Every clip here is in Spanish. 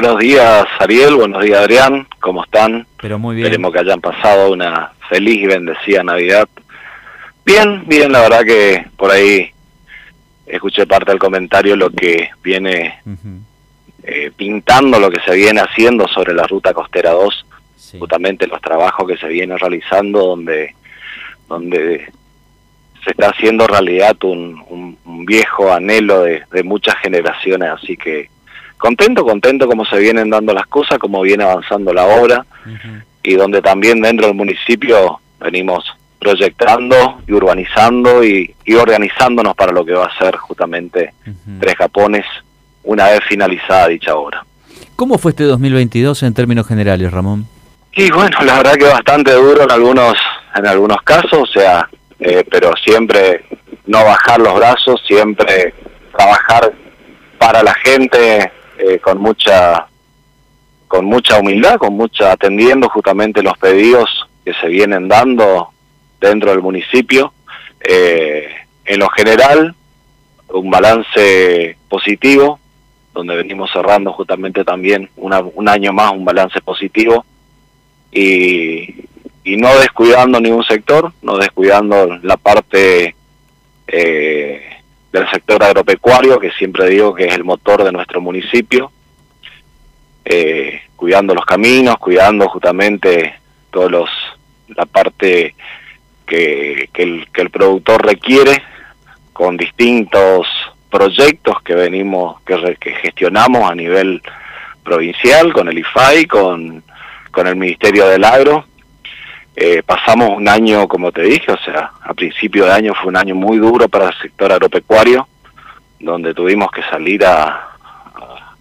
Buenos días, Ariel. Buenos días, Adrián. ¿Cómo están? Pero muy bien. Esperemos que hayan pasado una feliz y bendecida Navidad. Bien, bien, la verdad que por ahí escuché parte del comentario lo que viene eh, pintando, lo que se viene haciendo sobre la ruta costera 2, justamente los trabajos que se vienen realizando donde, donde se está haciendo realidad un, viejo anhelo de, muchas generaciones, así que contento, contento como se vienen dando las cosas, como viene avanzando la obra y donde también dentro del municipio venimos proyectando y urbanizando y, organizándonos para lo que va a ser justamente Tres Japones una vez finalizada dicha obra. ¿Cómo fue este 2022 en términos generales, Ramón? Y bueno, la verdad que bastante duro en algunos en algunos casos, o sea, eh, pero siempre no bajar los brazos, siempre trabajar para la gente eh, con mucha con mucha humildad, con mucha atendiendo justamente los pedidos que se vienen dando dentro del municipio. Eh, en lo general, un balance positivo, donde venimos cerrando justamente también un año más un balance positivo y, y no descuidando ningún sector, no descuidando la parte eh, del sector agropecuario, que siempre digo que es el motor de nuestro municipio, eh, cuidando los caminos, cuidando justamente todos los la parte que, el, que el productor requiere con distintos proyectos que venimos que, que gestionamos a nivel provincial con el IFAI con con el Ministerio del Agro eh, pasamos un año, como te dije, o sea, a principio de año fue un año muy duro para el sector agropecuario, donde tuvimos que salir a,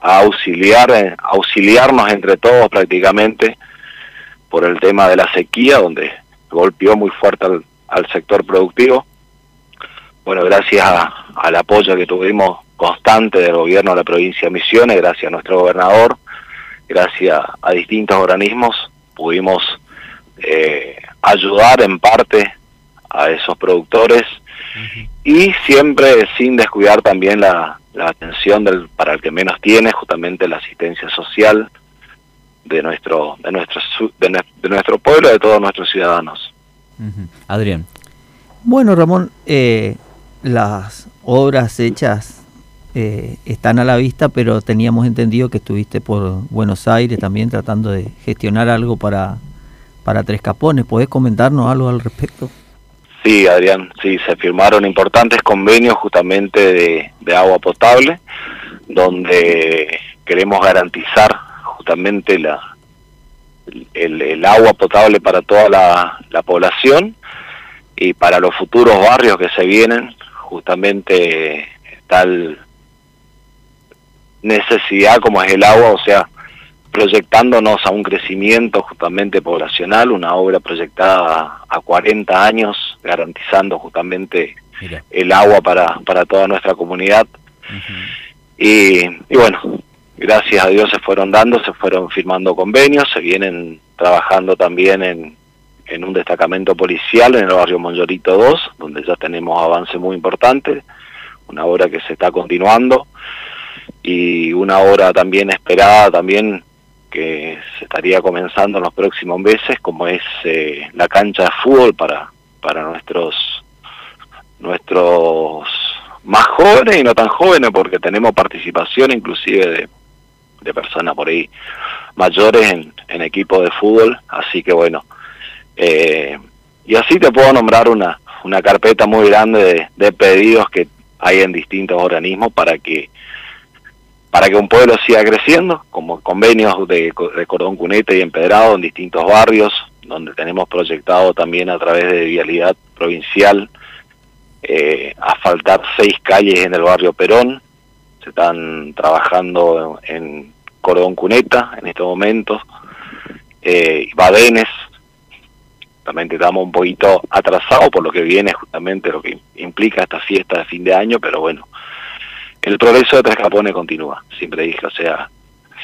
a auxiliar, eh, auxiliarnos entre todos prácticamente por el tema de la sequía, donde golpeó muy fuerte al, sector productivo. Bueno, gracias al apoyo que tuvimos constante del gobierno de la provincia de Misiones, gracias a nuestro gobernador, gracias a distintos organismos, pudimos eh, ayudar en parte a esos productores y siempre sin descuidar también la, atención del, para el que menos tiene, justamente la asistencia social de nuestro, de nuestro, de, nuestro pueblo, de todos nuestros ciudadanos. Adrián. Bueno, Ramón, eh, las obras hechas eh, están a la vista, pero teníamos entendido que estuviste por Buenos Aires también tratando de gestionar algo para para Tres Capones. ¿Podés comentarnos algo al respecto? Sí, Adrián, sí, se firmaron importantes convenios justamente de, agua potable, donde queremos garantizar justamente la, el, agua potable para toda la, la, población y para los futuros barrios que se vienen, justamente tal necesidad como es el agua, o sea, proyectándonos a un crecimiento justamente poblacional, una obra proyectada a 40 años, garantizando justamente el agua para, para toda nuestra comunidad. y, y, bueno, gracias a Dios se fueron dando, se fueron firmando convenios, se vienen trabajando también en, en un destacamento policial en el barrio Monllorito 2, donde ya tenemos avance muy importante, una obra que se está continuando y una obra también esperada también que se estaría comenzando en los próximos meses, como es eh, la cancha de fútbol para, para nuestros, nuestros más jóvenes y no tan jóvenes, porque tenemos participación inclusive de, de personas por ahí mayores en, en equipos de fútbol, así que bueno, eh, y así te puedo nombrar una, una carpeta muy grande de, de pedidos que hay en distintos organismos para que para que un pueblo siga creciendo, como convenios de, cordón cuneta y empedrado en distintos barrios, donde tenemos proyectado también a través de vialidad provincial eh, asfaltar seis calles en el barrio Perón. Se están trabajando en, cordón cuneta en estos momentos. Eh, Badenes, también estamos un poquito atrasados por lo que viene justamente lo que implica esta fiesta de fin de año, pero bueno, el progreso de Tres Capones continúa, siempre dije, o sea,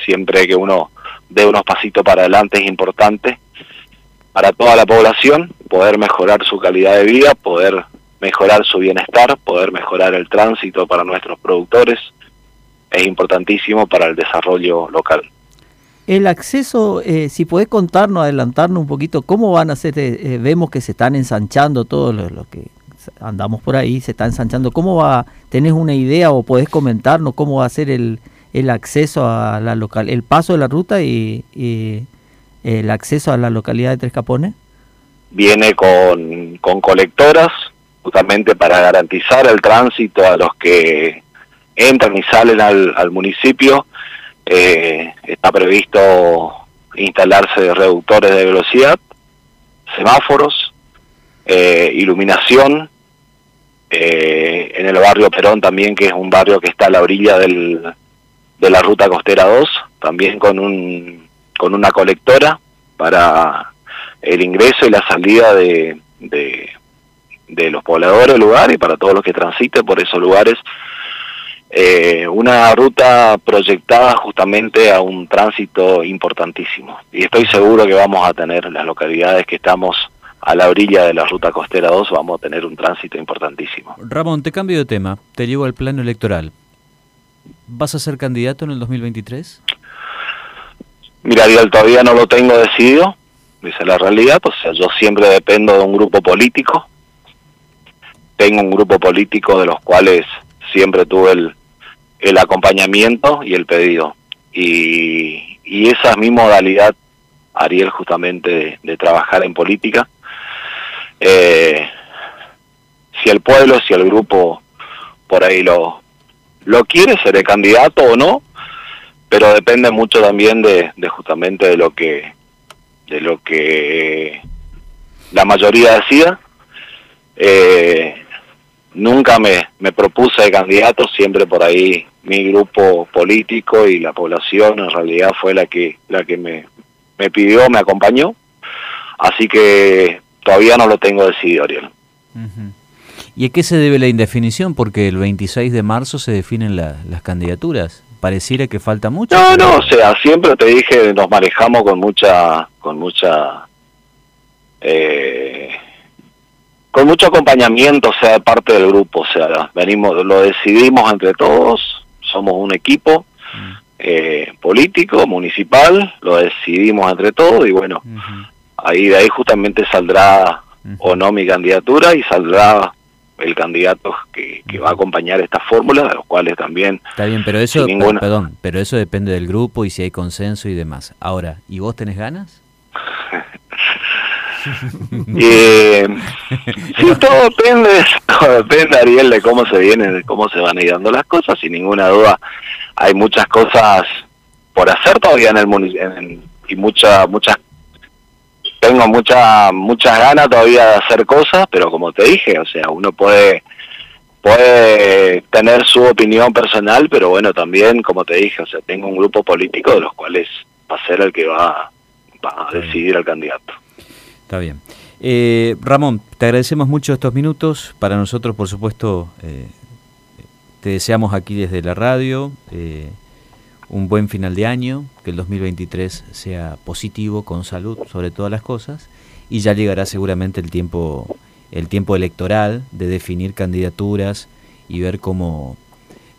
siempre que uno dé unos pasitos para adelante es importante para toda la población, poder mejorar su calidad de vida, poder mejorar su bienestar, poder mejorar el tránsito para nuestros productores, es importantísimo para el desarrollo local. El acceso, eh, si podés contarnos, adelantarnos un poquito, ¿cómo van a ser? Eh, vemos que se están ensanchando todo lo, que andamos por ahí, se está ensanchando. ¿Cómo va? ¿Tenés una idea o podés comentarnos cómo va a ser el, el acceso a la local, el paso de la ruta y, el acceso a la localidad de Tres Capones? Viene con, con colectoras, justamente para garantizar el tránsito a los que entran y salen al, al municipio. Eh, está previsto instalarse reductores de velocidad, semáforos, eh, iluminación, eh, en el barrio Perón también, que es un barrio que está a la orilla del, de la ruta costera 2, también con, un, con una colectora para el ingreso y la salida de, de, los pobladores del lugar y para todos los que transiten por esos lugares. Eh, una ruta proyectada justamente a un tránsito importantísimo. Y estoy seguro que vamos a tener las localidades que estamos a la orilla de la ruta costera 2, vamos a tener un tránsito importantísimo. Ramón, te cambio de tema, te llevo al plano electoral. ¿Vas a ser candidato en el 2023? Mira, Ariel, todavía no lo tengo decidido, dice la realidad, pues yo siempre dependo de un grupo político. Tengo un grupo político de los cuales siempre tuve el, el acompañamiento y el pedido. Y, y esa es mi modalidad, Ariel, justamente de, trabajar en política. Eh, si el pueblo, si el grupo por ahí lo, lo quiere, seré candidato o no, pero depende mucho también de, justamente de lo que de lo que la mayoría decida. Eh, nunca me, me propuse de candidato, siempre por ahí mi grupo político y la población en realidad fue la que la que me, me pidió, me acompañó. Así que todavía no lo tengo decidido, Ariel. ¿Y a qué se debe la indefinición? Porque el 26 de marzo se definen las candidaturas. Pareciera que falta mucho. No, no, o sea, siempre te dije, nos manejamos con mucha, con mucha, eh, con mucho acompañamiento, o sea, de parte del grupo, o sea, venimos, lo decidimos entre todos, somos un equipo eh, político, municipal, lo decidimos entre todos y bueno, ahí de ahí justamente saldrá o no mi candidatura y saldrá el candidato que, va a acompañar esta fórmula, de los cuales también... Está bien, pero eso, perdón, pero eso depende del grupo y si hay consenso y demás. Ahora, ¿y vos tenés ganas? eh, sí, todo depende, todo depende, Ariel, de cómo se vienen, de cómo se van a ir dando las cosas. Sin ninguna duda, hay muchas cosas por hacer todavía en el municipio y muchas muchas tengo mucha, muchas ganas todavía de hacer cosas, pero como te dije, o sea, uno puede puede tener su opinión personal, pero bueno, también, como te dije, o sea, tengo un grupo político de los cuales va a ser el que va, va a decidir al candidato. Está bien. Eh, Ramón, te agradecemos mucho estos minutos. Para nosotros, por supuesto, eh, te deseamos aquí desde la radio. Eh, un buen final de año, que el 2023 sea positivo, con salud sobre todas las cosas, y ya llegará seguramente el tiempo, el tiempo electoral de definir candidaturas y ver cómo,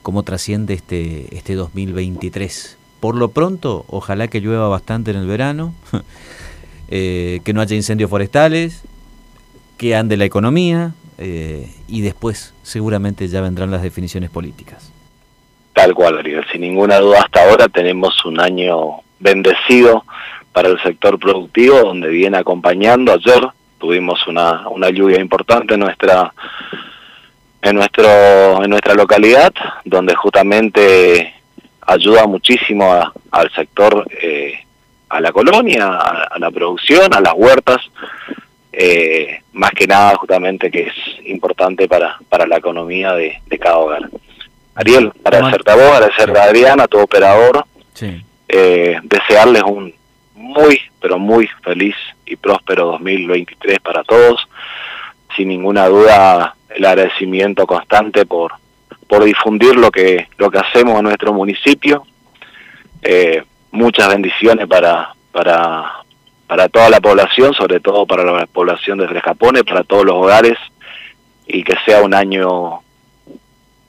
cómo trasciende este, este 2023. Por lo pronto, ojalá que llueva bastante en el verano, eh, que no haya incendios forestales, que ande la economía eh, y después seguramente ya vendrán las definiciones políticas. Tal cual, Ariel. Sin ninguna duda, hasta ahora tenemos un año bendecido para el sector productivo, donde viene acompañando. Ayer tuvimos una, una lluvia importante en nuestra en nuestro en nuestra localidad, donde justamente ayuda muchísimo al sector, eh, a la colonia, a, la producción, a las huertas, eh, más que nada justamente que es importante para, para la economía de cada hogar. Ariel, agradecerte a vos, agradecerte a Adrián, a tu operador, eh, desearles un muy, pero muy feliz y próspero 2023 para todos. Sin ninguna duda, el agradecimiento constante por, por difundir lo que, lo que hacemos en nuestro municipio. Eh, muchas bendiciones para, para, para toda la población, sobre todo para la población de Tres Capones, para todos los hogares, y que sea un año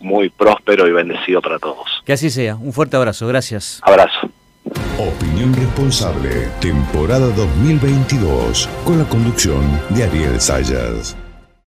muy próspero y bendecido para todos. Que así sea. Un fuerte abrazo. Gracias. Abrazo. Opinión responsable, temporada 2022, con la conducción de Ariel Sayas.